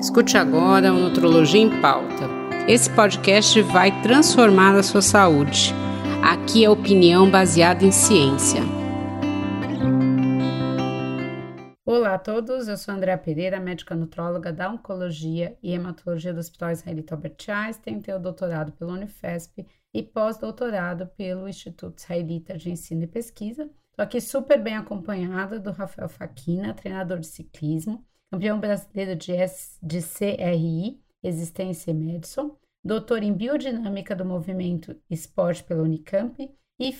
Escute agora o Nutrologia em Pauta. Esse podcast vai transformar a sua saúde. Aqui é opinião baseada em ciência. Olá a todos, eu sou Andréa Pereira, médica nutróloga da Oncologia e Hematologia do Hospital Israelita Albert Einstein, tenho doutorado pelo Unifesp e pós-doutorado pelo Instituto Israelita de Ensino e Pesquisa. Estou aqui super bem acompanhada do Rafael Faquina, treinador de ciclismo, campeão brasileiro de, S, de CRI, Existência e Medicine, doutor em biodinâmica do movimento esporte pela Unicamp e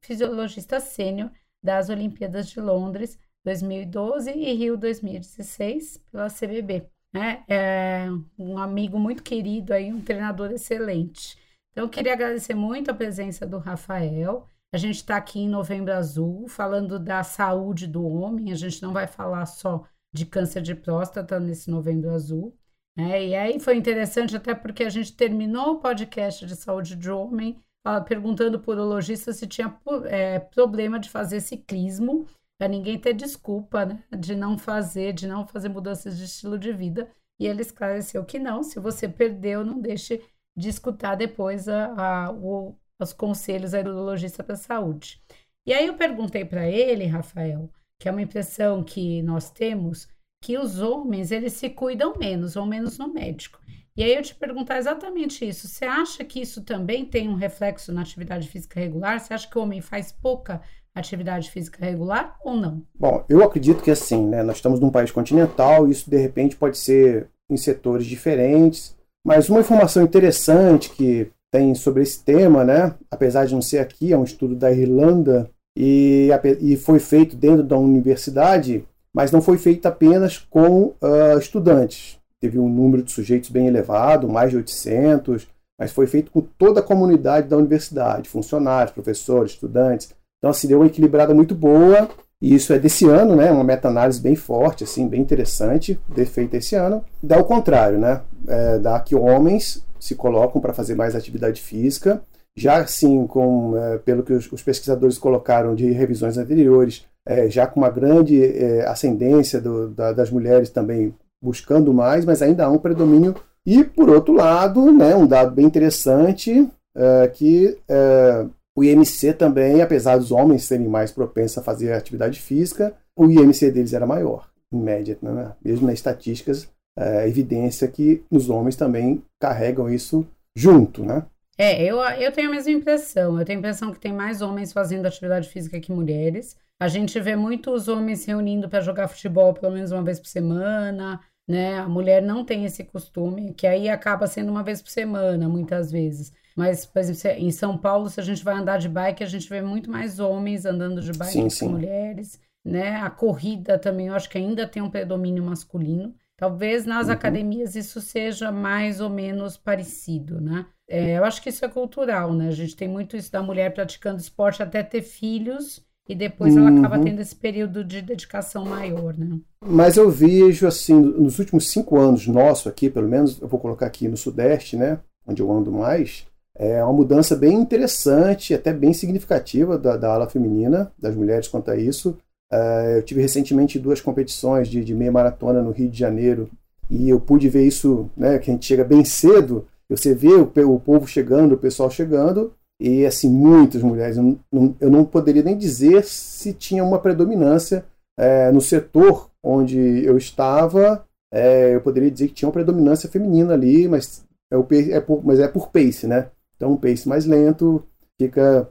fisiologista sênior das Olimpíadas de Londres 2012 e Rio 2016 pela CBB. Né? É um amigo muito querido aí, um treinador excelente. Então, eu queria agradecer muito a presença do Rafael. A gente está aqui em Novembro Azul, falando da saúde do homem. A gente não vai falar só de câncer de próstata nesse Novembro Azul. Né? E aí foi interessante até porque a gente terminou o podcast de saúde de homem perguntando para o urologista se tinha é, problema de fazer ciclismo, para ninguém ter desculpa né? de não fazer, de não fazer mudanças de estilo de vida. E ele esclareceu que não, se você perdeu, não deixe de escutar depois a, a, o, os conselhos do urologista para saúde. E aí eu perguntei para ele, Rafael, que é uma impressão que nós temos, que os homens, eles se cuidam menos, ou menos no médico. E aí eu te perguntar exatamente isso. Você acha que isso também tem um reflexo na atividade física regular? Você acha que o homem faz pouca atividade física regular ou não? Bom, eu acredito que assim, né? Nós estamos num país continental, isso de repente pode ser em setores diferentes, mas uma informação interessante que tem sobre esse tema, né? Apesar de não ser aqui, é um estudo da Irlanda e, e foi feito dentro da universidade, mas não foi feito apenas com uh, estudantes. Teve um número de sujeitos bem elevado, mais de 800, mas foi feito com toda a comunidade da universidade, funcionários, professores, estudantes. Então, assim, deu uma equilibrada muito boa, e isso é desse ano, né? Uma meta-análise bem forte, assim, bem interessante, feita esse ano. Dá o contrário, né? É, dá que homens se colocam para fazer mais atividade física, já assim, com, é, pelo que os, pesquisadores colocaram de revisões anteriores, é, já com uma grande é, ascendência do, da, das mulheres também buscando mais, mas ainda há um predomínio. E, por outro lado, né, um dado bem interessante, é, que é, o IMC também, apesar dos homens serem mais propensos a fazer atividade física, o IMC deles era maior, em média, né? mesmo nas estatísticas, é, evidência que os homens também carregam isso junto, né? É, eu, eu tenho a mesma impressão. Eu tenho a impressão que tem mais homens fazendo atividade física que mulheres. A gente vê muitos homens se reunindo para jogar futebol pelo menos uma vez por semana, né? A mulher não tem esse costume, que aí acaba sendo uma vez por semana, muitas vezes. Mas, por exemplo, em São Paulo, se a gente vai andar de bike, a gente vê muito mais homens andando de bike sim, que sim. mulheres, né? A corrida também, eu acho que ainda tem um predomínio masculino. Talvez nas uhum. academias isso seja mais ou menos parecido, né? É, eu acho que isso é cultural, né? A gente tem muito isso da mulher praticando esporte até ter filhos e depois ela acaba uhum. tendo esse período de dedicação maior, né? Mas eu vejo, assim, nos últimos cinco anos nosso aqui, pelo menos, eu vou colocar aqui no Sudeste, né? Onde eu ando mais, é uma mudança bem interessante, até bem significativa da, da ala feminina, das mulheres quanto a isso. Uh, eu tive recentemente duas competições de, de, meia maratona no Rio de Janeiro e eu pude ver isso, né, que a gente chega bem cedo, você vê o, o povo chegando, o pessoal chegando, e assim, muitas mulheres. Eu não, eu não poderia nem dizer se tinha uma predominância é, no setor onde eu estava, é, eu poderia dizer que tinha uma predominância feminina ali, mas é, o, é por, mas é por pace, né? Então, um pace mais lento fica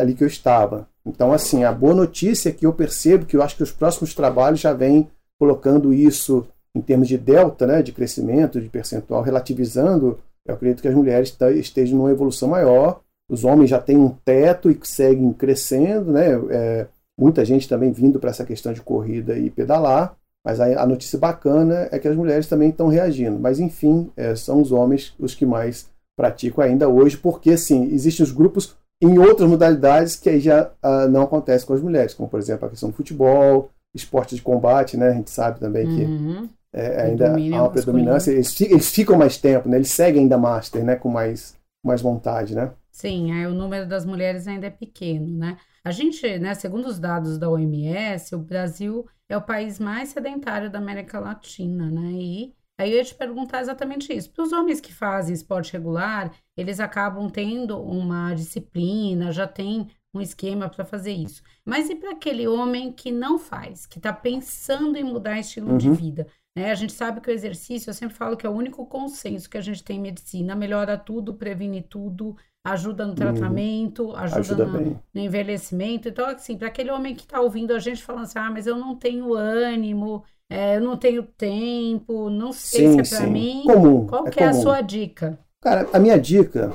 ali que eu estava. Então, assim, a boa notícia é que eu percebo que eu acho que os próximos trabalhos já vêm colocando isso em termos de delta, né, de crescimento, de percentual, relativizando. Eu acredito que as mulheres estejam numa evolução maior. Os homens já têm um teto e seguem crescendo, né? É, muita gente também vindo para essa questão de corrida e pedalar. Mas a, a, notícia bacana é que as mulheres também estão reagindo. Mas, enfim, é, são os homens os que mais praticam ainda hoje, porque, sim, existem os grupos em outras modalidades que aí já uh, não acontece com as mulheres, como por exemplo a questão do futebol, esporte de combate, né? A gente sabe também que uhum. é, ainda há uma predominância. Eles, eles, ficam mais tempo, né? Eles seguem ainda master, né? Com mais, mais vontade, né? Sim, aí o número das mulheres ainda é pequeno, né? A gente, né, segundo os dados da OMS, o Brasil é o país mais sedentário da América Latina, né? E Aí eu ia te perguntar exatamente isso. Para os homens que fazem esporte regular, eles acabam tendo uma disciplina, já tem um esquema para fazer isso. Mas e para aquele homem que não faz, que está pensando em mudar estilo uhum. de vida? Né? A gente sabe que o exercício, eu sempre falo que é o único consenso que a gente tem em medicina, melhora tudo, previne tudo, ajuda no uhum. tratamento, ajuda, ajuda no, no, envelhecimento. Então, assim, para aquele homem que está ouvindo a gente falando assim, ah, mas eu não tenho ânimo, é, eu não tenho tempo, não sei sim, se é para mim. Comum, Qual é que é a sua dica? Cara, a minha dica,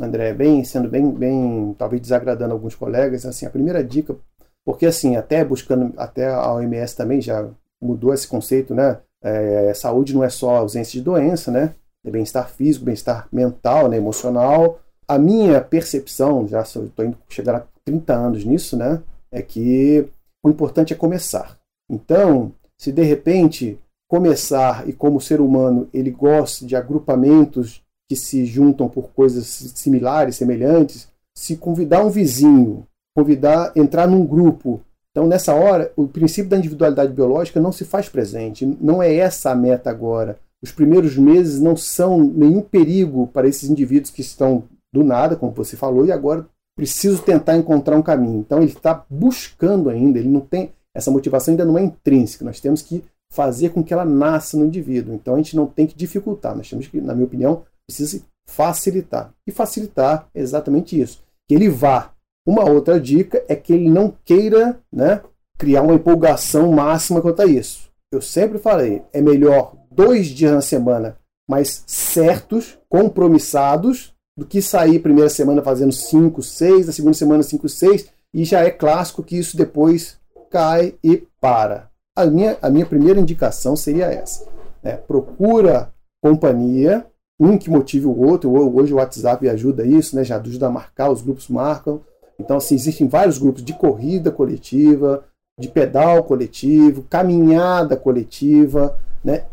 André, bem sendo bem, bem, talvez desagradando alguns colegas, assim, a primeira dica, porque assim, até buscando, até a OMS também já mudou esse conceito, né? É, saúde não é só ausência de doença, né? É bem-estar físico, bem-estar mental, né? emocional, a minha percepção, já estou indo chegar a 30 anos nisso, né, é que o importante é começar. Então, se de repente começar e como ser humano ele gosta de agrupamentos que se juntam por coisas similares, semelhantes, se convidar um vizinho, convidar entrar num grupo. Então, nessa hora, o princípio da individualidade biológica não se faz presente. Não é essa a meta agora. Os primeiros meses não são nenhum perigo para esses indivíduos que estão do nada, como você falou, e agora preciso tentar encontrar um caminho. Então ele está buscando ainda, ele não tem essa motivação ainda não é intrínseca. Nós temos que fazer com que ela nasça no indivíduo. Então a gente não tem que dificultar, nós temos que, na minha opinião, precisa facilitar. E facilitar é exatamente isso, que ele vá. Uma outra dica é que ele não queira, né, criar uma empolgação máxima quanto a isso. Eu sempre falei, é melhor dois dias na semana, mas certos, compromissados, do que sair primeira semana fazendo 5, 6, a segunda semana 5, 6, e já é clássico que isso depois cai e para. A minha, a minha primeira indicação seria essa. Né? Procura companhia, um que motive o outro. Hoje o WhatsApp ajuda isso, né? já ajuda a marcar, os grupos marcam. Então, assim, existem vários grupos de corrida coletiva, de pedal coletivo, caminhada coletiva. Né?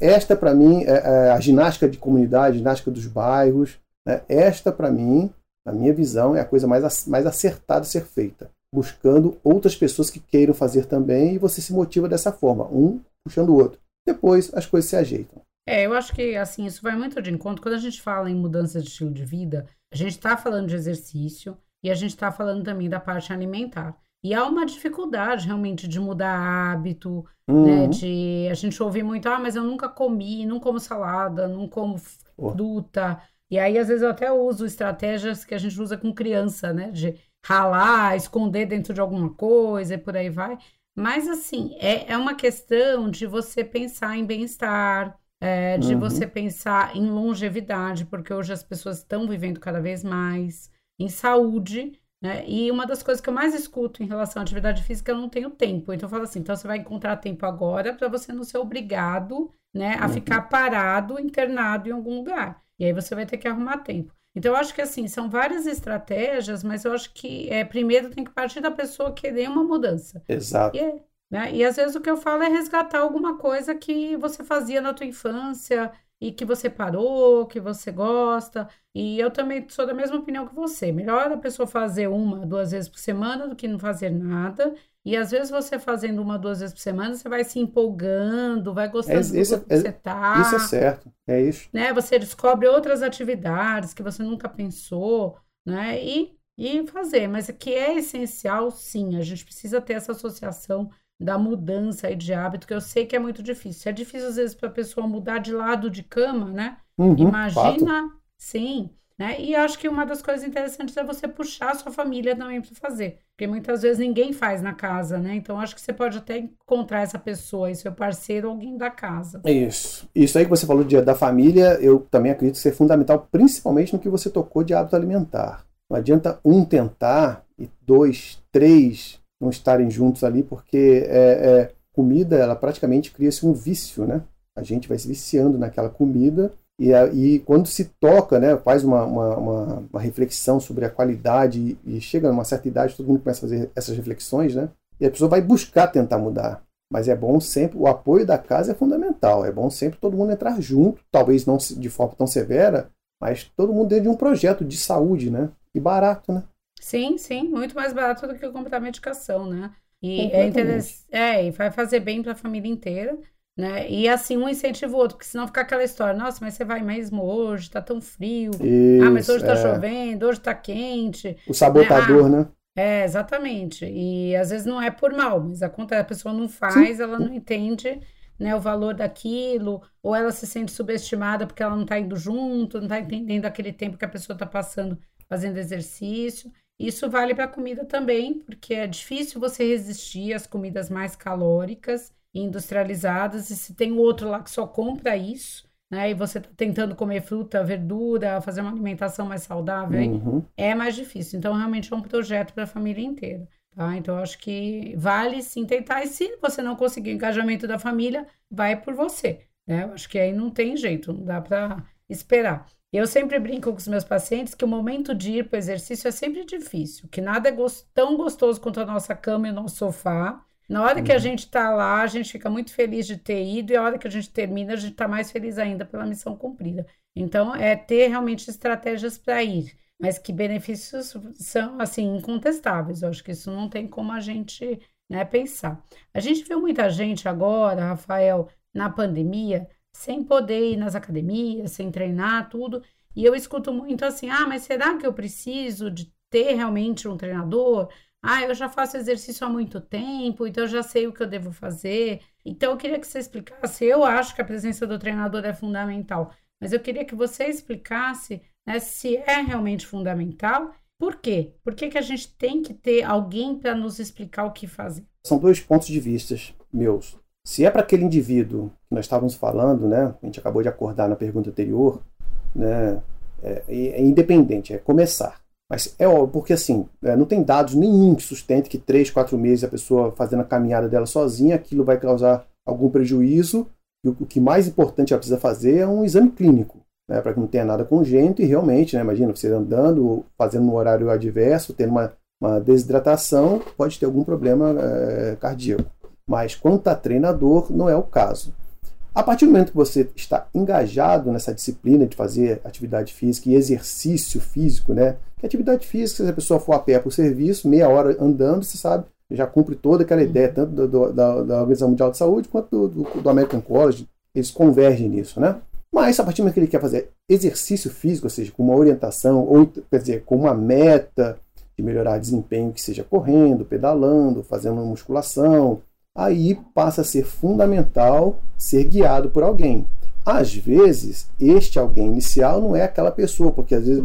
Esta, para mim, é, é a ginástica de comunidade, ginástica dos bairros. Né? Esta, para mim, na minha visão, é a coisa mais, mais acertada a ser feita. Buscando outras pessoas que queiram fazer também e você se motiva dessa forma, um puxando o outro. Depois as coisas se ajeitam. É, eu acho que assim, isso vai muito de encontro. Quando a gente fala em mudança de estilo de vida, a gente está falando de exercício e a gente está falando também da parte alimentar. E há uma dificuldade realmente de mudar hábito, né, uhum. né? De a gente ouvir muito, ah, mas eu nunca comi, não como salada, não como fruta. Oh. E aí, às vezes, eu até uso estratégias que a gente usa com criança, né? De ralar, esconder dentro de alguma coisa e por aí vai. Mas, assim, é, é uma questão de você pensar em bem-estar, é, de uhum. você pensar em longevidade, porque hoje as pessoas estão vivendo cada vez mais, em saúde, né? E uma das coisas que eu mais escuto em relação à atividade física, eu não tenho tempo. Então, eu falo assim: então você vai encontrar tempo agora para você não ser obrigado né, a uhum. ficar parado, internado em algum lugar. E aí você vai ter que arrumar tempo. Então, eu acho que assim, são várias estratégias, mas eu acho que é, primeiro tem que partir da pessoa querer uma mudança. Exato. E, é, né? e às vezes o que eu falo é resgatar alguma coisa que você fazia na tua infância e que você parou, que você gosta. E eu também sou da mesma opinião que você. Melhor a pessoa fazer uma, duas vezes por semana do que não fazer nada. E às vezes você fazendo uma, duas vezes por semana, você vai se empolgando, vai gostando é, do isso, que você tá. Isso é certo, é isso. Né? Você descobre outras atividades que você nunca pensou, né? E, e fazer. Mas que é essencial, sim. A gente precisa ter essa associação da mudança de hábito, que eu sei que é muito difícil. É difícil, às vezes, para a pessoa mudar de lado de cama, né? Uhum, Imagina, fato. sim. Né? E acho que uma das coisas interessantes é você puxar a sua família também para fazer. Porque muitas vezes ninguém faz na casa, né? Então acho que você pode até encontrar essa pessoa, seu parceiro, alguém da casa. Isso. Isso aí que você falou de, da família, eu também acredito ser fundamental, principalmente no que você tocou de hábito alimentar. Não adianta um tentar e dois, três não estarem juntos ali, porque é, é comida, ela praticamente cria-se um vício, né? A gente vai se viciando naquela comida e, e quando se toca, né, faz uma, uma, uma, uma reflexão sobre a qualidade e, e chega numa certa idade, todo mundo começa a fazer essas reflexões, né? E a pessoa vai buscar tentar mudar. Mas é bom sempre, o apoio da casa é fundamental. É bom sempre todo mundo entrar junto, talvez não de forma tão severa, mas todo mundo dentro de um projeto de saúde, né? E barato, né? Sim, sim, muito mais barato do que comprar medicação, né? E é interessante, é, e vai fazer bem para a família inteira. né? E assim, um incentiva o outro, porque senão fica aquela história, nossa, mas você vai mesmo hoje, tá tão frio. Isso, ah, mas hoje tá é. chovendo, hoje tá quente. O sabotador, né? É, exatamente. E às vezes não é por mal, mas acontece, a pessoa não faz, Sim. ela não entende né, o valor daquilo, ou ela se sente subestimada porque ela não está indo junto, não está entendendo aquele tempo que a pessoa está passando fazendo exercício. Isso vale para a comida também, porque é difícil você resistir às comidas mais calóricas e industrializadas, e se tem outro lá que só compra isso, né, e você está tentando comer fruta, verdura, fazer uma alimentação mais saudável, Uhum. é mais difícil. Então, realmente é um projeto para a família inteira. Tá? Então, acho que vale sim tentar. E se você não conseguir o engajamento da família, vai por você. Né? Eu acho que aí não tem jeito, não dá para esperar. Eu sempre brinco com os meus pacientes que o momento de ir para o exercício é sempre difícil, que nada é gos- tão gostoso quanto a nossa cama e o nosso sofá. Na hora que a Uhum. gente está lá, a gente fica muito feliz de ter ido, e a hora que a gente termina, a gente está mais feliz ainda pela missão cumprida. Então, é ter realmente estratégias para ir mas que benefícios são assim incontestáveis. Eu acho que isso não tem como a gente né, pensar. A gente viu muita gente agora, Rafael, na pandemia, sem poder ir nas academias, sem treinar, tudo. E eu escuto muito assim: ah, mas será que eu preciso de ter realmente um treinador? Ah, eu já faço exercício há muito tempo, então eu já sei o que eu devo fazer. Então eu queria que você explicasse. Eu acho que a presença do treinador é fundamental, mas eu queria que você explicasse né, se é realmente fundamental. Por quê? Por que, que a gente tem que ter alguém para nos explicar o que fazer? São dois pontos de vista meus. Se é para aquele indivíduo que nós estávamos falando, né? A gente acabou de acordar na pergunta anterior, né? É, é independente, é começar. Mas é óbvio, porque assim, é, não tem dados nenhum que sustente que três, quatro meses a pessoa fazendo a caminhada dela sozinha, aquilo vai causar algum prejuízo. E o, o que mais importante ela precisa fazer é um exame clínico, né, para que não tenha nada congênito e realmente, né, imagina você andando, fazendo um horário adverso, tendo uma, uma desidratação, pode ter algum problema é, cardíaco. Mas quanto a treinador, não é o caso. A partir do momento que você está engajado nessa disciplina de fazer atividade física e exercício físico, né? Que atividade física, se a pessoa for a pé para o serviço, meia hora andando, você sabe, já cumpre toda aquela ideia, tanto do, do, da, da, Organização Mundial de Saúde quanto do, do, do American College, eles convergem nisso, né? Mas a partir do momento que ele quer fazer exercício físico, ou seja, com uma orientação, ou quer dizer, com uma meta de melhorar desempenho, que seja correndo, pedalando, fazendo musculação, aí passa a ser fundamental ser guiado por alguém. Às vezes, este alguém inicial não é aquela pessoa, porque às vezes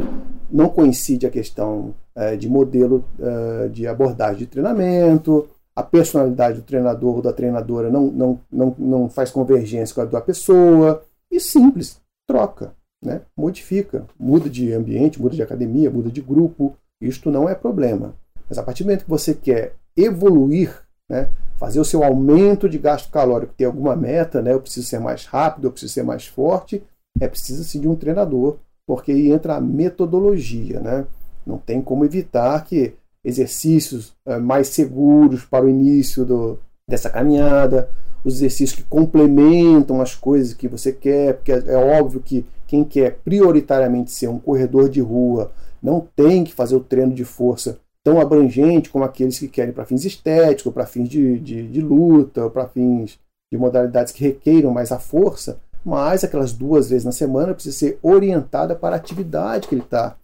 não coincide a questão é, de modelo é, de abordagem de treinamento, a personalidade do treinador ou da treinadora não, não, não, não faz convergência com a da pessoa. E simples, troca, né? modifica, muda de ambiente, muda de academia, muda de grupo. Isto não é problema. Mas a partir do momento que você quer evoluir, né? fazer o seu aumento de gasto calórico, ter alguma meta, né? Eu preciso ser mais rápido, eu preciso ser mais forte, é preciso sim de um treinador, porque aí entra a metodologia, né? Não tem como evitar que exercícios é, mais seguros para o início do, dessa caminhada, os exercícios que complementam as coisas que você quer, porque é, é óbvio que quem quer prioritariamente ser um corredor de rua não tem que fazer o treino de força tão abrangente como aqueles que querem para fins estéticos, para fins de, de, de luta, para fins de modalidades que requeiram mais a força, mas aquelas duas vezes na semana precisa ser orientada para a atividade que ele está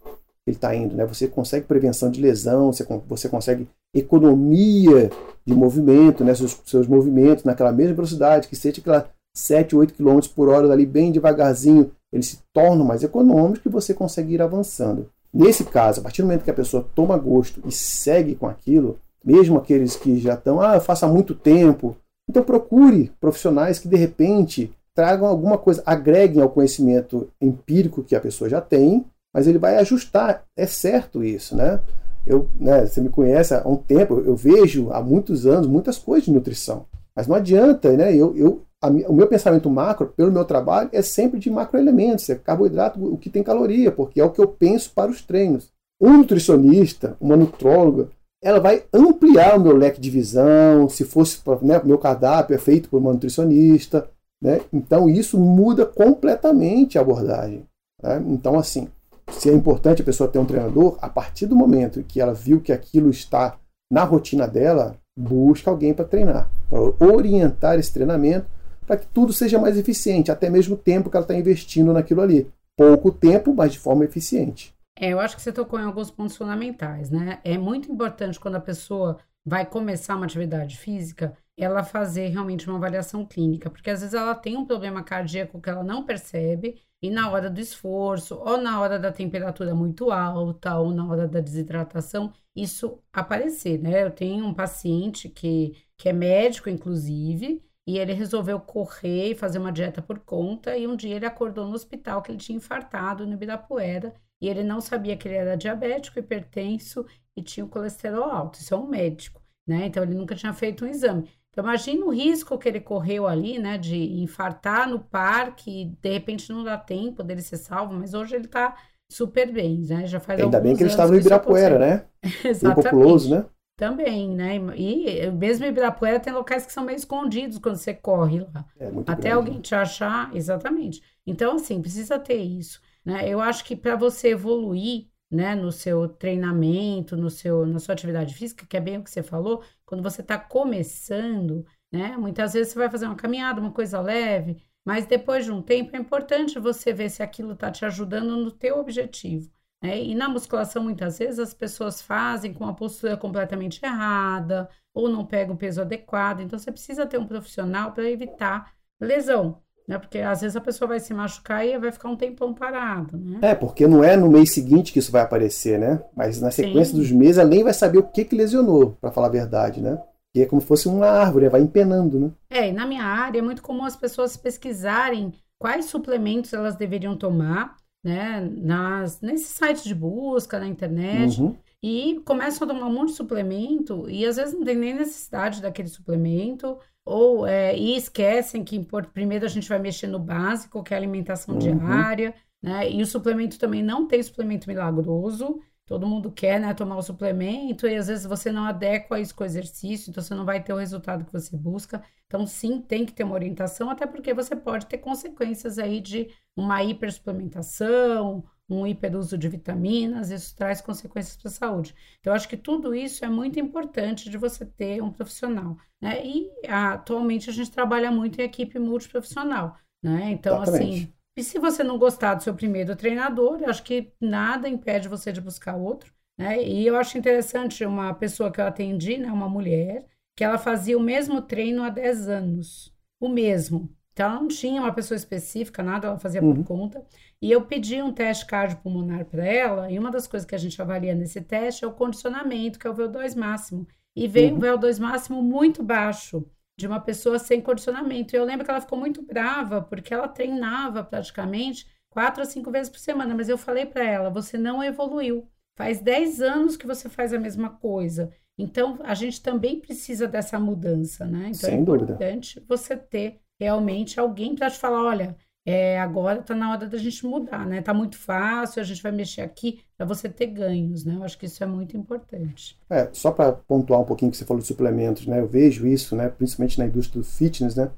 ele tá indo. Né? Você consegue prevenção de lesão, você, você consegue economia de movimento, né? seus, seus movimentos naquela mesma velocidade, que seja aquela 7, 8 km por hora ali bem devagarzinho, eles se tornam mais econômicos e você consegue ir avançando. Nesse caso, a partir do momento que a pessoa toma gosto e segue com aquilo, mesmo aqueles que já estão, ah, eu faço há muito tempo, então procure profissionais que de repente tragam alguma coisa, agreguem ao conhecimento empírico que a pessoa já tem, mas ele vai ajustar. É certo isso, né? Eu, né, você me conhece há um tempo, eu vejo há muitos anos muitas coisas de nutrição, mas não adianta, né? Eu, eu a, o meu pensamento macro, pelo meu trabalho, é sempre de macroelementos, é carboidrato, o que tem caloria, porque é o que eu penso para os treinos. Um nutricionista, uma nutróloga, ela vai ampliar o meu leque de visão, se fosse, né, meu cardápio é feito por uma nutricionista, né? Então isso muda completamente a abordagem. Né? Então, assim, se é importante a pessoa ter um treinador, a partir do momento que ela viu que aquilo está na rotina dela, busca alguém para treinar, para orientar esse treinamento, para que tudo seja mais eficiente, até mesmo o tempo que ela está investindo naquilo ali. Pouco tempo, mas de forma eficiente. É, eu acho que você tocou em alguns pontos fundamentais, né? É muito importante quando a pessoa vai começar uma atividade física, ela fazer realmente uma avaliação clínica, porque às vezes ela tem um problema cardíaco que ela não percebe e na hora do esforço, ou na hora da temperatura muito alta, ou na hora da desidratação, isso aparecer, né? Eu tenho um paciente que, que é médico, inclusive, e ele resolveu correr e fazer uma dieta por conta, e um dia ele acordou no hospital que ele tinha infartado no Ibirapuera, e ele não sabia que ele era diabético, hipertenso e tinha o colesterol alto. Isso é um médico, né? Então ele nunca tinha feito um exame. Então, imagina o risco que ele correu ali, né, de infartar no parque e de repente não dá tempo dele ser salvo, mas hoje ele tá super bem, né? Já faz Ainda bem que ele estava no Ibirapuera, né? Exatamente. Bem populoso, né? Também, né? E mesmo Ibirapuera tem locais que são meio escondidos quando você corre lá. É muito Até grande. alguém te achar, exatamente. Então, assim, precisa ter isso. Né? Eu acho que para você evoluir né, no seu treinamento, no seu, na sua atividade física, que é bem o que você falou, quando você está começando, né, muitas vezes você vai fazer uma caminhada, uma coisa leve, mas depois de um tempo é importante você ver se aquilo está te ajudando no teu objetivo. Né? E na musculação, muitas vezes, as pessoas fazem com a postura completamente errada, ou não pegam o peso adequado, então você precisa ter um profissional para evitar lesão né? Porque às vezes a pessoa vai se machucar e vai ficar um tempão parado, né? É, porque não é no mês seguinte que isso vai aparecer, né? Mas na sequência Sim. dos meses, além vai saber o que que lesionou, para falar a verdade, né? Que é como se fosse uma árvore, vai empenando, né? É, e na minha área é muito comum as pessoas pesquisarem quais suplementos elas deveriam tomar, né? Nas, nesses sites de busca, na internet. Uhum. E começam a tomar um monte de suplemento e às vezes não tem nem necessidade daquele suplemento ou é, e esquecem que primeiro a gente vai mexer no básico, que é a alimentação uhum. diária, né? E o suplemento também não tem suplemento milagroso. Todo mundo quer, né, tomar o suplemento e às vezes você não adequa isso com o exercício, então você não vai ter o resultado que você busca. Então, sim, tem que ter uma orientação, até porque você pode ter consequências aí de uma hipersuplementação, um hiperuso de vitaminas, isso traz consequências para a saúde. Então, acho que tudo isso é muito importante de você ter um profissional, né? E atualmente a gente trabalha muito em equipe multiprofissional, né? Então, assim, Exatamente. assim, e se você não gostar do seu primeiro treinador, eu acho que nada impede você de buscar outro, né? E eu acho interessante uma pessoa que eu atendi, né, uma mulher, que ela fazia o mesmo treino há 10 anos, o mesmo. Então, ela não tinha uma pessoa específica, nada, ela fazia uhum. por conta. E eu pedi um teste cardiopulmonar para ela, e uma das coisas que a gente avalia nesse teste é o condicionamento, que é o VO2 máximo. E veio uhum. o VO2 máximo muito baixo de uma pessoa sem condicionamento. E eu lembro que ela ficou muito brava, porque ela treinava praticamente quatro a cinco vezes por semana. Mas eu falei para ela: você não evoluiu. Faz 10 anos que você faz a mesma coisa. Então, a gente também precisa dessa mudança, né? Então, Sem é importante dúvida. você ter realmente alguém para te falar: olha, é, agora está na hora da gente mudar, né? Tá muito fácil, a gente vai mexer aqui para você ter ganhos, né? Eu acho que isso é muito importante. É, só para pontuar um pouquinho que você falou de suplementos, né? Eu vejo isso, né? Principalmente na indústria do fitness, né?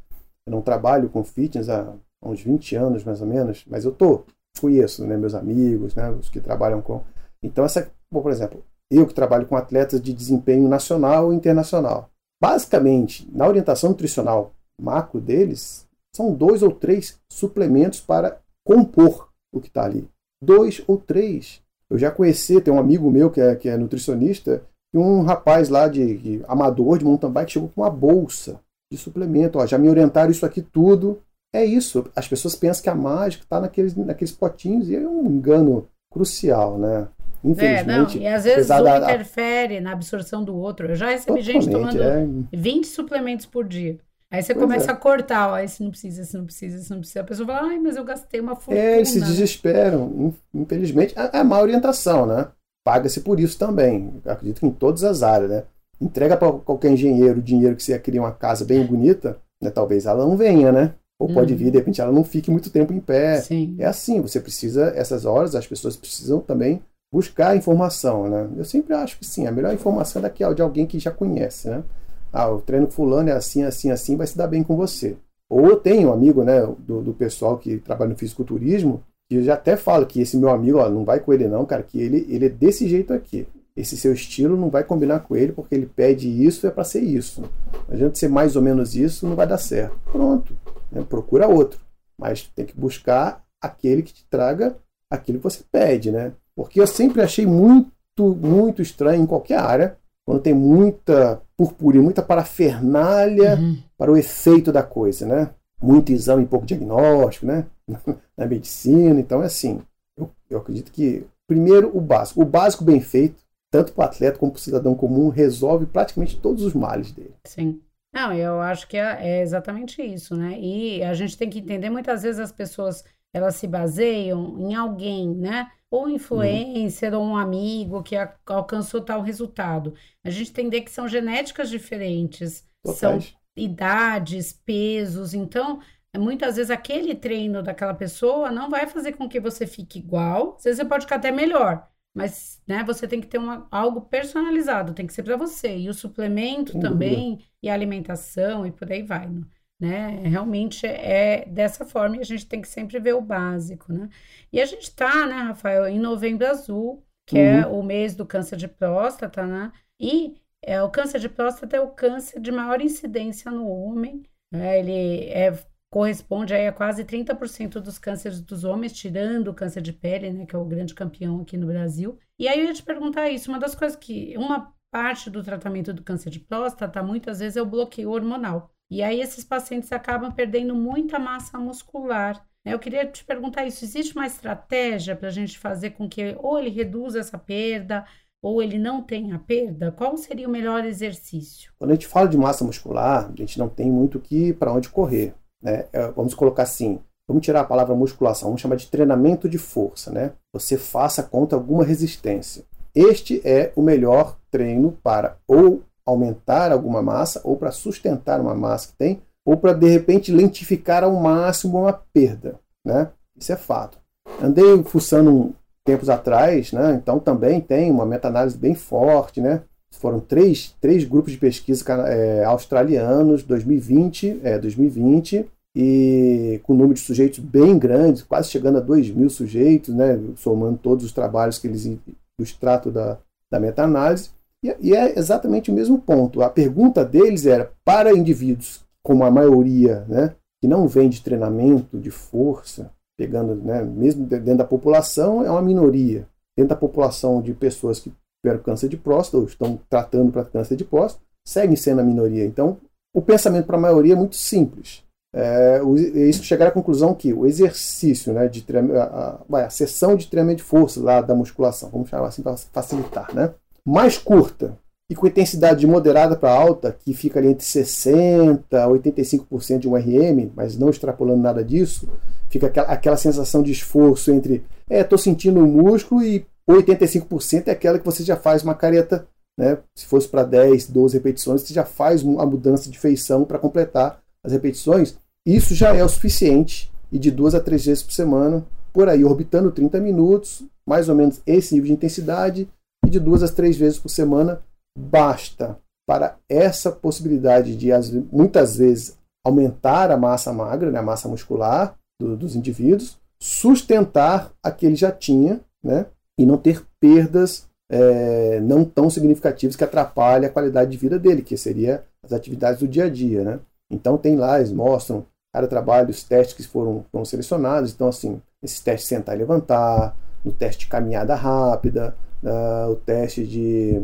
Eu não trabalho com fitness há uns 20 anos, mais ou menos, mas eu tô, conheço, né? Meus amigos, né? Os que trabalham com... Então, essa, por exemplo, eu que trabalho com atletas de desempenho nacional e internacional. Basicamente, na orientação nutricional macro deles, são dois ou três suplementos para compor o que está ali. Dois ou três. Eu já conheci, tem um amigo meu que é, que é nutricionista, e um rapaz lá de, de amador de mountain bike chegou com uma bolsa de suplemento. Ó, já me orientaram isso aqui tudo. É isso. As pessoas pensam que a mágica está naqueles, naqueles potinhos e é um engano crucial, né? Infelizmente. É, não, e às vezes um da... interfere na absorção do outro. Eu já recebi gente tomando é... 20 suplementos por dia. Aí você pois começa é. a cortar, ó, esse não precisa, esse não precisa, esse não precisa. A pessoa fala, ai, mas eu gastei uma fortuna. É, eles se desesperam, infelizmente. É, é má orientação, né? Paga-se por isso também. acredito que em todas as áreas, né? Entrega para qualquer engenheiro o dinheiro que você ia criar uma casa bem bonita, né? Talvez ela não venha, né? Ou pode vir, de repente ela não fique muito tempo em pé. Sim. É assim, você precisa, essas horas, as pessoas precisam também buscar informação, né? Eu sempre acho que sim, a melhor informação é daqui, de alguém que já conhece, né? Ah, o treino fulano é assim, assim, assim, vai se dar bem com você. Ou eu tenho um amigo, né, do, do pessoal que trabalha no fisiculturismo, que eu já até falo que esse meu amigo, ó, não vai com ele não, cara, que ele, ele é desse jeito aqui. Esse seu estilo não vai combinar com ele porque ele pede isso é para ser isso. Não adianta ser mais ou menos isso, não vai dar certo. Pronto. né? procura outro. Mas tem que buscar aquele que te traga aquilo que você pede, né? Porque eu sempre achei muito, muito estranho em qualquer área, quando tem muita purpurina, muita parafernália uhum. para o efeito da coisa, né? Muito exame e pouco diagnóstico, né? Na medicina, então é assim. Eu, eu acredito que, primeiro, o básico. O básico bem feito, tanto para o atleta como para o cidadão comum, resolve praticamente todos os males dele. Sim. Não, eu acho que é, é exatamente isso, né? E a gente tem que entender, muitas vezes as pessoas elas se baseiam em alguém, né? Ou influencer, uhum. ou um amigo que a, alcançou tal resultado. A gente entender que são genéticas diferentes, são idades, pesos. Então, muitas vezes aquele treino daquela pessoa não vai fazer com que você fique igual. Às vezes você pode ficar até melhor, mas né, você tem que ter uma, algo personalizado, tem que ser para você. E o suplemento também, e a alimentação, e por aí vai. Né? Né? Realmente é dessa forma e a gente tem que sempre ver o básico, né? E a gente tá, né, Rafael, em Novembro Azul, que é uhum. é o mês do câncer de próstata, né? E é, o câncer de próstata é o câncer de maior incidência no homem. Né? Ele é, corresponde aí a quase 30% dos cânceres dos homens, tirando o câncer de pele, né, que é o grande campeão aqui no Brasil. E aí eu ia te perguntar isso, uma das coisas que uma parte do tratamento do câncer de próstata muitas vezes é o bloqueio hormonal. E aí esses pacientes acabam perdendo muita massa muscular. Né? Eu queria te perguntar isso: existe uma estratégia para a gente fazer com que ou ele reduza essa perda ou ele não tenha perda? Qual seria o melhor exercício? Quando a gente fala de massa muscular, a gente não tem muito que para onde correr. Né? É, vamos colocar assim: vamos tirar a palavra musculação, vamos chamar de treinamento de força. Né? Você faça contra alguma resistência. Este é o melhor treino para ou aumentar alguma massa, ou para sustentar uma massa que tem, ou para de repente lentificar ao máximo uma perda. Né? Isso é fato. Andei fuçando tempos atrás, né? então também tem uma meta-análise bem forte. Né? Foram três, três grupos de pesquisa é, australianos, 2020, é, 2020, e com um número de sujeitos bem grande, quase chegando a 2 mil sujeitos, né? somando todos os trabalhos que eles do extrato da, da meta-análise. E é exatamente o mesmo ponto. A pergunta deles era para indivíduos, como a maioria, né, que não vem de treinamento, de força, pegando, né, mesmo dentro da população, é uma minoria. Dentro da população de pessoas que tiveram câncer de próstata, ou estão tratando para câncer de próstata, seguem sendo a minoria. Então, o pensamento para a maioria é muito simples. É, isso chegar à conclusão que o exercício, né, de a, a, a, sessão de treinamento de força lá da musculação, vamos chamar assim para facilitar, né, mais curta e com intensidade moderada para alta, que fica ali entre 60% a 85% de um RM, mas não extrapolando nada disso, fica aquela, aquela sensação de esforço entre, é, estou sentindo o músculo e 85% é aquela que você já faz uma careta, né? se fosse para 10, 12 repetições, você já faz a mudança de feição para completar as repetições. Isso já é o suficiente e de duas a três vezes por semana, por aí, orbitando 30 minutos, mais ou menos esse nível de intensidade, de duas a três vezes por semana basta para essa possibilidade de, muitas vezes, aumentar a massa magra, né, a massa muscular do, dos indivíduos, sustentar a que ele já tinha né, e não ter perdas é, não tão significativas que atrapalhem a qualidade de vida dele, que seria as atividades do dia a dia. Né? Então tem lá, eles mostram cada trabalho, os testes que foram, foram selecionados. Então, assim, esses testes sentar e levantar, no teste de caminhada rápida, uh, o teste de,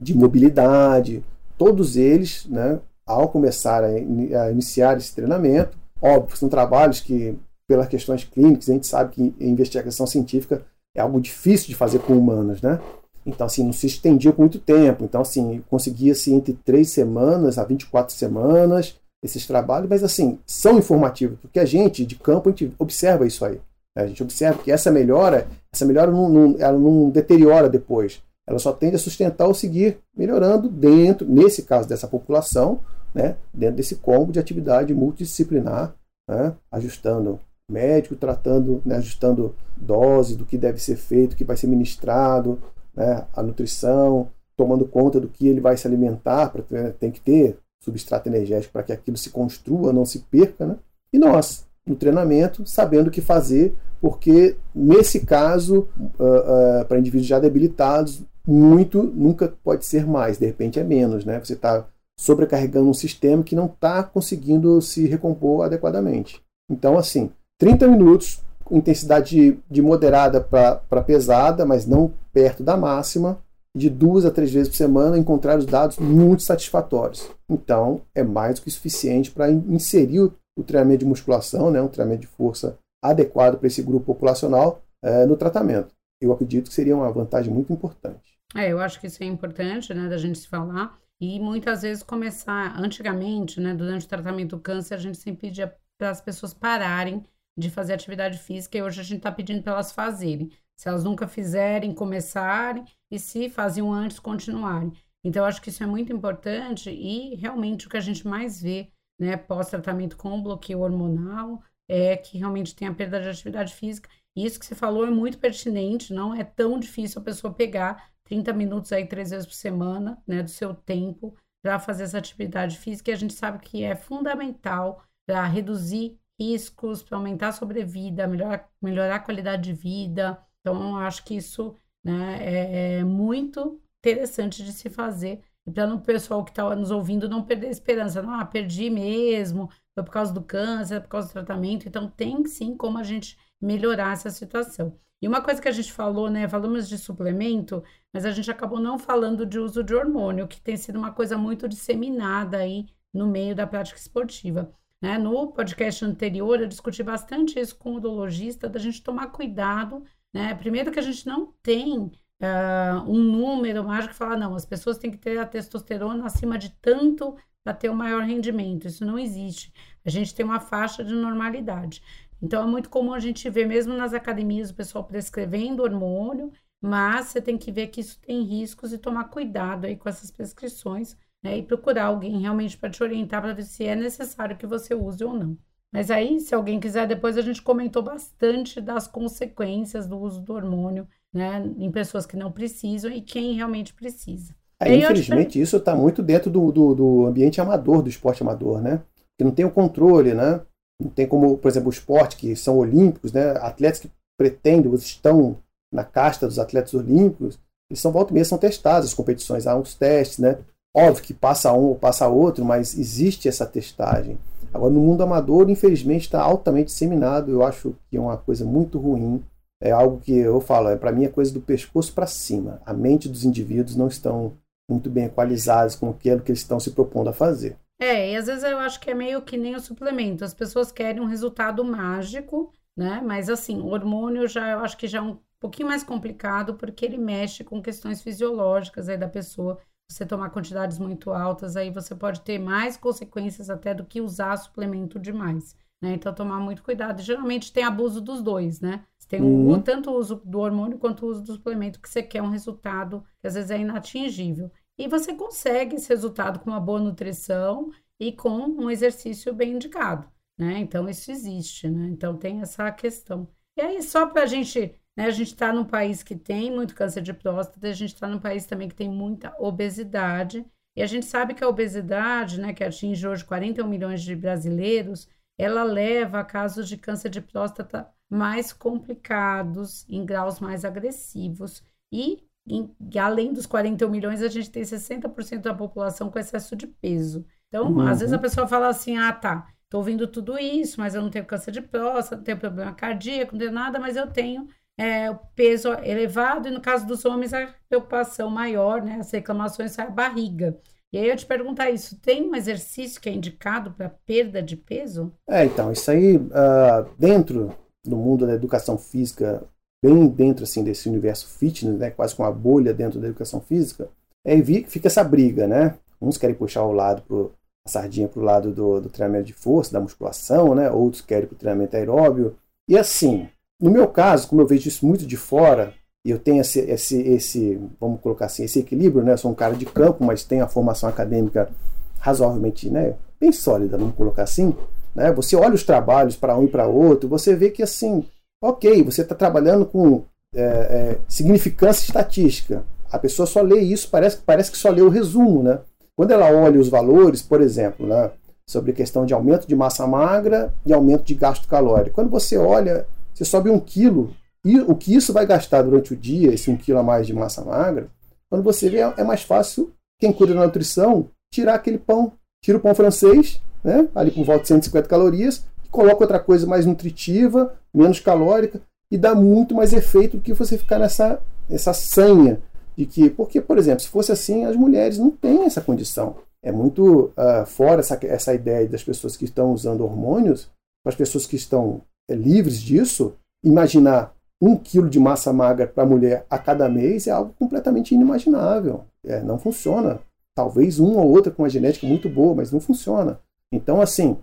de mobilidade, todos eles, né, ao começar a, a, iniciar esse treinamento, óbvio, são trabalhos que, pelas questões clínicas, a gente sabe que investigação científica é algo difícil de fazer com humanos, né? Então, assim, não se estendia por muito tempo. Então, assim, conseguia-se entre três semanas a 24 semanas esses trabalhos, mas, assim, são informativos, porque a gente, de campo, a gente observa isso aí. A gente observa que essa melhora, essa melhora não, não, ela não deteriora depois. Ela só tende a sustentar ou seguir melhorando dentro, nesse caso dessa população, né, dentro desse combo de atividade multidisciplinar, né, ajustando médico, tratando, né, ajustando dose do que deve ser feito, que vai ser ministrado, né, a nutrição, tomando conta do que ele vai se alimentar, pra, tem que ter substrato energético para que aquilo se construa, não se perca, né? E nós, no treinamento, sabendo o que fazer, porque nesse caso, uh, uh, para indivíduos já debilitados, muito nunca pode ser mais, de repente é menos, né? Você está sobrecarregando um sistema que não está conseguindo se recompor adequadamente. Então, assim, 30 minutos, intensidade de moderada para pesada, mas não perto da máxima, de duas a três vezes por semana, encontrar os dados muito satisfatórios. Então, é mais do que suficiente para inserir o treinamento de musculação, né, um treinamento de força adequado para esse grupo populacional é, no tratamento. Eu acredito que seria uma vantagem muito importante. É, eu acho que isso é importante, né, da gente se falar e muitas vezes começar, antigamente, né, durante o tratamento do câncer, a gente sempre pedia para as pessoas pararem de fazer atividade física e hoje a gente está pedindo para elas fazerem. Se elas nunca fizerem, começarem e se faziam antes, continuarem. Então, eu acho que isso é muito importante e realmente o que a gente mais vê, né, pós-tratamento com bloqueio hormonal, é que realmente tem a perda de atividade física. Isso que você falou é muito pertinente, não é tão difícil a pessoa pegar 30 minutos aí três vezes por semana, né, do seu tempo para fazer essa atividade física. E a gente sabe que é fundamental para reduzir riscos, para aumentar a sobrevida, melhorar, melhorar a qualidade de vida. Então, acho que isso né, é, é muito interessante de se fazer. E para o pessoal que está nos ouvindo não perder a esperança. Não, ah, perdi mesmo, foi por causa do câncer, por causa do tratamento. Então, tem sim como a gente melhorar essa situação. E uma coisa que a gente falou, né? Falamos de suplemento, mas a gente acabou não falando de uso de hormônio, que tem sido uma coisa muito disseminada aí no meio da prática esportiva. Né? No podcast anterior, eu discuti bastante isso com o urologista, da gente tomar cuidado. Né? Primeiro que a gente não tem uh, um número mágico que fala, não, as pessoas têm que ter a testosterona acima de tanto para ter o um maior rendimento. Isso não existe. A gente tem uma faixa de normalidade. Então, é muito comum a gente ver, mesmo nas academias, o pessoal prescrevendo hormônio, mas você tem que ver que isso tem riscos e tomar cuidado aí com essas prescrições né, e procurar alguém realmente para te orientar para ver se é necessário que você use ou não. Mas aí, se alguém quiser, depois a gente comentou bastante das consequências do uso do hormônio né, em pessoas que não precisam e quem realmente precisa. É, infelizmente, isso está muito dentro do, do, do, ambiente amador, do esporte amador, né? Que não tem o controle, né? Não tem como, por exemplo, o esporte, que são olímpicos, né? Atletas que pretendem, estão na casta dos atletas olímpicos, eles são volta e meia são testados as competições, há uns testes, né? Óbvio que passa um ou passa outro, mas existe essa testagem. Agora, no mundo amador, infelizmente, está altamente disseminado. Eu acho que é uma coisa muito ruim. É algo que eu falo, é para mim é coisa do pescoço para cima. A mente dos indivíduos não estão muito bem equalizadas com aquilo que eles estão se propondo a fazer. É, e às vezes eu acho que é meio que nem o suplemento. As pessoas querem um resultado mágico, né? Mas assim, o hormônio já eu acho que já é um pouquinho mais complicado porque ele mexe com questões fisiológicas aí da pessoa. Você tomar quantidades muito altas, aí você pode ter mais consequências até do que usar suplemento demais. Né? Então, tomar muito cuidado. Geralmente tem abuso dos dois, né? Tem uhum. o, tanto o uso do hormônio quanto o uso do suplemento, que você quer um resultado que às vezes é inatingível. E você consegue esse resultado com uma boa nutrição e com um exercício bem indicado, né? Então, isso existe, né? Então, tem essa questão. E aí, só para a gente, né? A gente está num país que tem muito câncer de próstata, a gente está num país também que tem muita obesidade. E a gente sabe que a obesidade, né, que atinge hoje 41 milhões de brasileiros, ela leva a casos de câncer de próstata mais complicados, em graus mais agressivos. E em, além dos 41 milhões, a gente tem 60% da população com excesso de peso. Então, uhum. às vezes a pessoa fala assim: ah, tá, tô ouvindo tudo isso, mas eu não tenho câncer de próstata, não tenho problema cardíaco, não tenho nada, mas eu tenho é, o peso elevado, e no caso dos homens, a preocupação maior, né? As reclamações é a barriga. E aí eu te perguntar isso, tem um exercício que é indicado para perda de peso? É, então, isso aí, uh, dentro do mundo da educação física, bem dentro assim desse universo fitness, né, quase com uma bolha dentro da educação física, é fica essa briga, né? Uns querem puxar o lado pro, a sardinha para o lado do, do, treinamento de força, da musculação, né? Outros querem para o treinamento aeróbio. E assim, no meu caso, como eu vejo isso muito de fora, e eu tenho esse, esse, esse, vamos colocar assim, esse equilíbrio, né? Eu sou um cara de campo, mas tenho a formação acadêmica razoavelmente, né? Bem sólida, vamos colocar assim. Né? Você olha os trabalhos para um e para outro, você vê que assim Ok, você está trabalhando com é, é, significância estatística. A pessoa só lê isso, parece, parece que só lê o resumo, né? Quando ela olha os valores, por exemplo, né, sobre questão de aumento de massa magra e aumento de gasto calórico, quando você olha, você sobe um quilo, e o que isso vai gastar durante o dia, esse um quilo a mais de massa magra, quando você vê, é mais fácil, quem cuida da nutrição, tirar aquele pão. Tira o pão francês, né? ali por volta de 150 calorias, coloca outra coisa mais nutritiva, menos calórica, e dá muito mais efeito do que você ficar nessa, nessa sanha de que, porque, por exemplo, se fosse assim, as mulheres não têm essa condição. É muito uh, fora essa, essa ideia das pessoas que estão usando hormônios, as pessoas que estão é, livres disso, imaginar um quilo de massa magra para a mulher a cada mês é algo completamente inimaginável. É, não funciona. Talvez uma ou outra com uma genética muito boa, mas não funciona. Então, assim,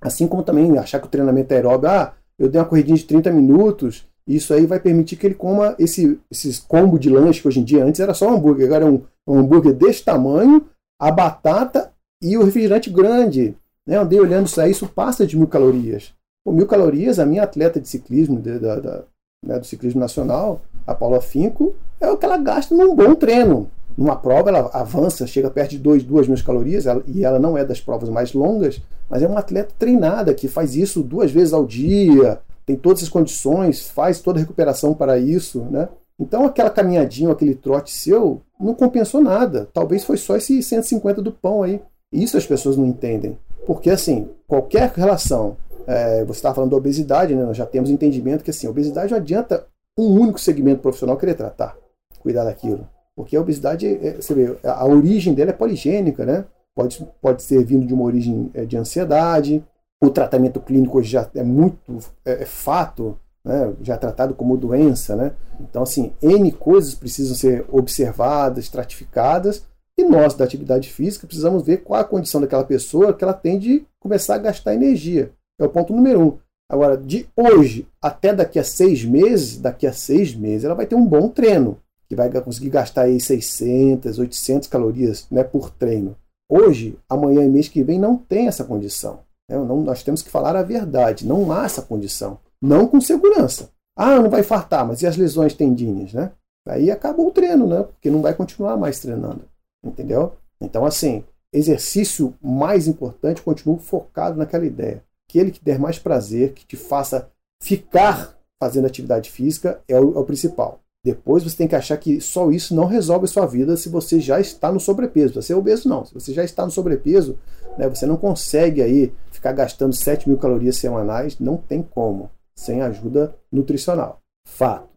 assim como também achar que o treinamento é aeróbio, ah, eu dei uma corridinha de 30 minutos, isso aí vai permitir que ele coma esse, esses combo de lanche que hoje em dia antes era só um hambúrguer, agora é um, um hambúrguer desse tamanho, a batata e o refrigerante grande. Né? Andei olhando isso aí, isso passa de mil calorias. Por mil calorias, a minha atleta de ciclismo, de, da, da, né, do ciclismo nacional, a Paula Finco, é o que ela gasta num bom treino. Numa prova, ela avança, chega perto de 2, 2 mil calorias, ela, e ela não é das provas mais longas, mas é uma atleta treinada que faz isso duas vezes ao dia, tem todas as condições, faz toda a recuperação para isso, né? Então aquela caminhadinha, aquele trote seu, não compensou nada. Talvez foi só esse 150 do pão aí. Isso as pessoas não entendem. Porque assim, qualquer relação, é, você estava falando da obesidade, né? nós já temos entendimento que assim, obesidade não adianta um único segmento profissional querer tratar, cuidar daquilo. Porque a obesidade, é, você vê, a origem dela é poligênica, né? Pode, pode ser vindo de uma origem é, de ansiedade, o tratamento clínico hoje já é muito é, é fato, né? já é tratado como doença. Né? Então, assim, N coisas precisam ser observadas, estratificadas, e nós, da atividade física, precisamos ver qual a condição daquela pessoa que ela tem de começar a gastar energia. É o ponto número um. Agora, de hoje até daqui a seis meses, daqui a seis meses, ela vai ter um bom treino, que vai conseguir gastar aí 600, 800 calorias né, por treino. Hoje, amanhã e mês que vem, não tem essa condição. Né? Não, nós temos que falar a verdade. Não há essa condição. Não com segurança. Ah, não vai fartar, mas e as lesões tendíneas, né? Aí acabou o treino, né? Porque não vai continuar mais treinando. Entendeu? Então, assim, exercício mais importante, continua focado naquela ideia. Aquele que der mais prazer, que te faça ficar fazendo atividade física, é o, é o principal. Depois você tem que achar que só isso não resolve a sua vida se você já está no sobrepeso. Você é obeso, não. Se você já está no sobrepeso, né, você não consegue aí ficar gastando 7 mil calorias semanais, não tem como, sem ajuda nutricional. Fato.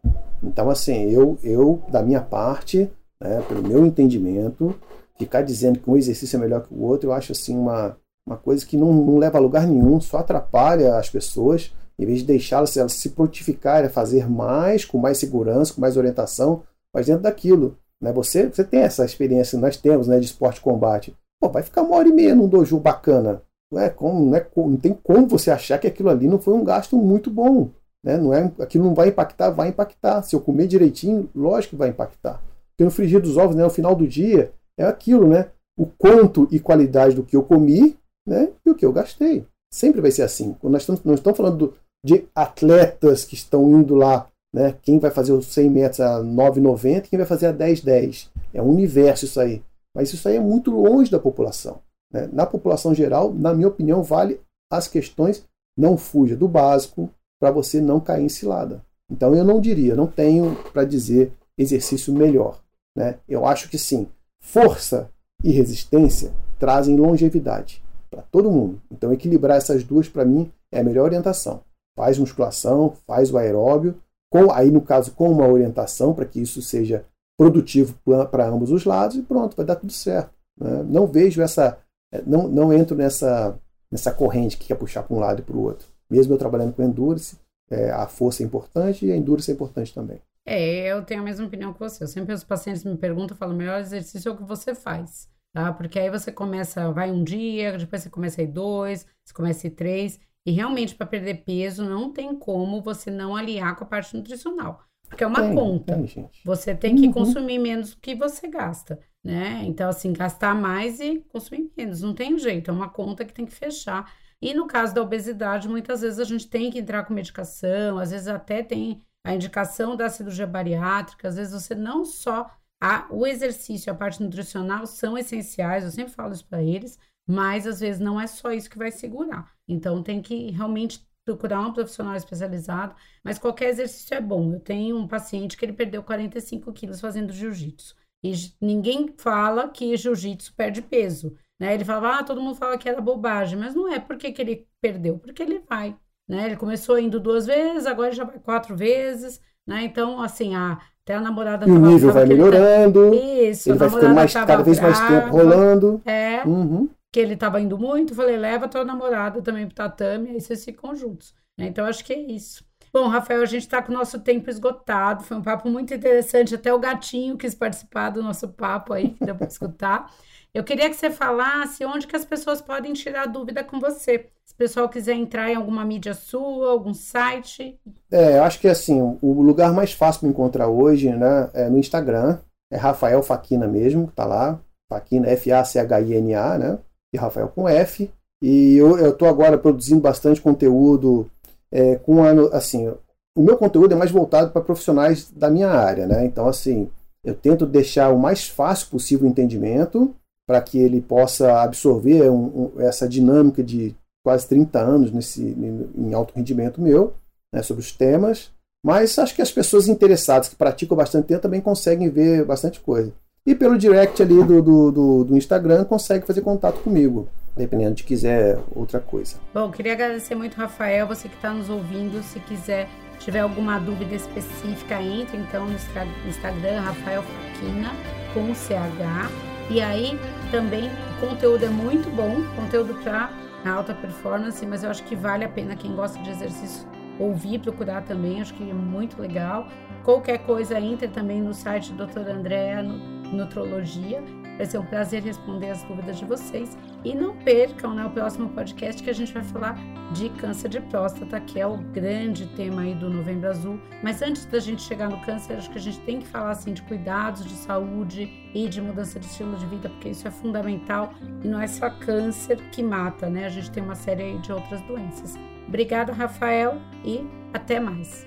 Então, assim, eu, eu da minha parte, né, pelo meu entendimento, ficar dizendo que um exercício é melhor que o outro, eu acho assim uma, uma coisa que não, não leva a lugar nenhum, só atrapalha as pessoas em vez de deixá-las elas se prontificarem a fazer mais, com mais segurança, com mais orientação, mas dentro daquilo. Né? Você, você tem essa experiência, nós temos, né, de esporte combate. Pô, vai ficar uma hora e meia num dojo bacana. Não, é como, não, é, não tem como você achar que aquilo ali não foi um gasto muito bom. Né? Não é, aquilo não vai impactar, vai impactar. Se eu comer direitinho, lógico que vai impactar. Porque no frigir dos ovos, né, no final do dia, é aquilo, né? O quanto e qualidade do que eu comi né, e o que eu gastei. Sempre vai ser assim. Quando nós estamos, não estamos falando do, de atletas que estão indo lá, né? Quem vai fazer os 100 metros a 9,90 quem vai fazer a 10,10. É um universo isso aí. Mas isso aí é muito longe da população. Né? Na população geral, na minha opinião, vale as questões não fuja do básico para você não cair em cilada. Então eu não diria, não tenho para dizer exercício melhor. Né? Eu acho que sim, força e resistência trazem longevidade para todo mundo. Então equilibrar essas duas para mim é a melhor orientação faz musculação, faz o aeróbio, com, aí no caso com uma orientação para que isso seja produtivo para ambos os lados e pronto, vai dar tudo certo. Né? Não vejo essa, é, não, não entro nessa, nessa corrente que quer puxar para um lado e para o outro. Mesmo eu trabalhando com endurance, é, a força é importante e a endurance é importante também. É, eu tenho a mesma opinião que você. Eu sempre os pacientes me perguntam, eu falo, o melhor exercício é o que você faz, tá? Porque aí você começa, vai um dia, depois você começa a ir dois, você começa a ir três, e realmente, para perder peso, não tem como você não aliar com a parte nutricional. Porque é uma tem, conta. Tem, você tem que uhum. consumir menos do que você gasta, né? Então, assim, gastar mais e consumir menos. Não tem jeito, é uma conta que tem que fechar. E no caso da obesidade, muitas vezes a gente tem que entrar com medicação, às vezes até tem a indicação da cirurgia bariátrica, às vezes você não só. A, o exercício e a parte nutricional são essenciais, eu sempre falo isso para eles, mas às vezes não é só isso que vai segurar. Então tem que realmente procurar um profissional especializado, mas qualquer exercício é bom. Eu tenho um paciente que ele perdeu 45 quilos fazendo jiu-jitsu. E ninguém fala que jiu-jitsu perde peso. Né? Ele falava, ah, todo mundo fala que era bobagem, mas não é porque que ele perdeu, porque ele vai. Né? Ele começou indo duas vezes, agora já vai quatro vezes. Né? Então, assim, a, até a namorada. E o nível vai melhorando. Tá... Isso, ele vai ficando mais, cada vez mais tempo rolando. É. Uhum. Que ele estava indo muito. Falei, leva tua namorada também pro tatame, aí vocês ficam juntos. Né? Então, acho que é isso. Bom, Rafael, a gente está com o nosso tempo esgotado. Foi um papo muito interessante. Até o gatinho quis participar do nosso papo aí, que deu para escutar. Eu queria que você falasse onde que as pessoas podem tirar dúvida com você. Se o pessoal quiser entrar em alguma mídia sua, algum site. É, acho que assim, o lugar mais fácil para encontrar hoje, né, é no Instagram. É Rafael Faquina mesmo, que tá lá. Faquina, F-A-C-H-I-N-A, né? E Rafael com F. E eu estou agora produzindo bastante conteúdo é, com assim, o meu conteúdo é mais voltado para profissionais da minha área, né? Então, assim, eu tento deixar o mais fácil possível o entendimento para que ele possa absorver um, um, essa dinâmica de quase 30 anos nesse, em alto rendimento meu, né, sobre os temas. Mas acho que as pessoas interessadas, que praticam bastante tempo, também conseguem ver bastante coisa. E pelo direct ali do, do, do, do Instagram, consegue fazer contato comigo, dependendo de quiser outra coisa. Bom, queria agradecer muito, Rafael, você que está nos ouvindo. Se quiser, tiver alguma dúvida específica, entre então no Instagram, Rafael Faquina, com CH. E aí também o conteúdo é muito bom, conteúdo para alta performance, mas eu acho que vale a pena quem gosta de exercício ouvir, procurar também, acho que é muito legal. Qualquer coisa, entre também no site do Dr. Andréa Nutrologia. Vai ser um prazer responder as dúvidas de vocês. E não percam né, o próximo podcast que a gente vai falar de câncer de próstata, que é o grande tema aí do Novembro Azul. Mas antes da gente chegar no câncer, acho que a gente tem que falar assim de cuidados de saúde e de mudança de estilo de vida, porque isso é fundamental e não é só câncer que mata, né? A gente tem uma série de outras doenças. Obrigada, Rafael, e até mais.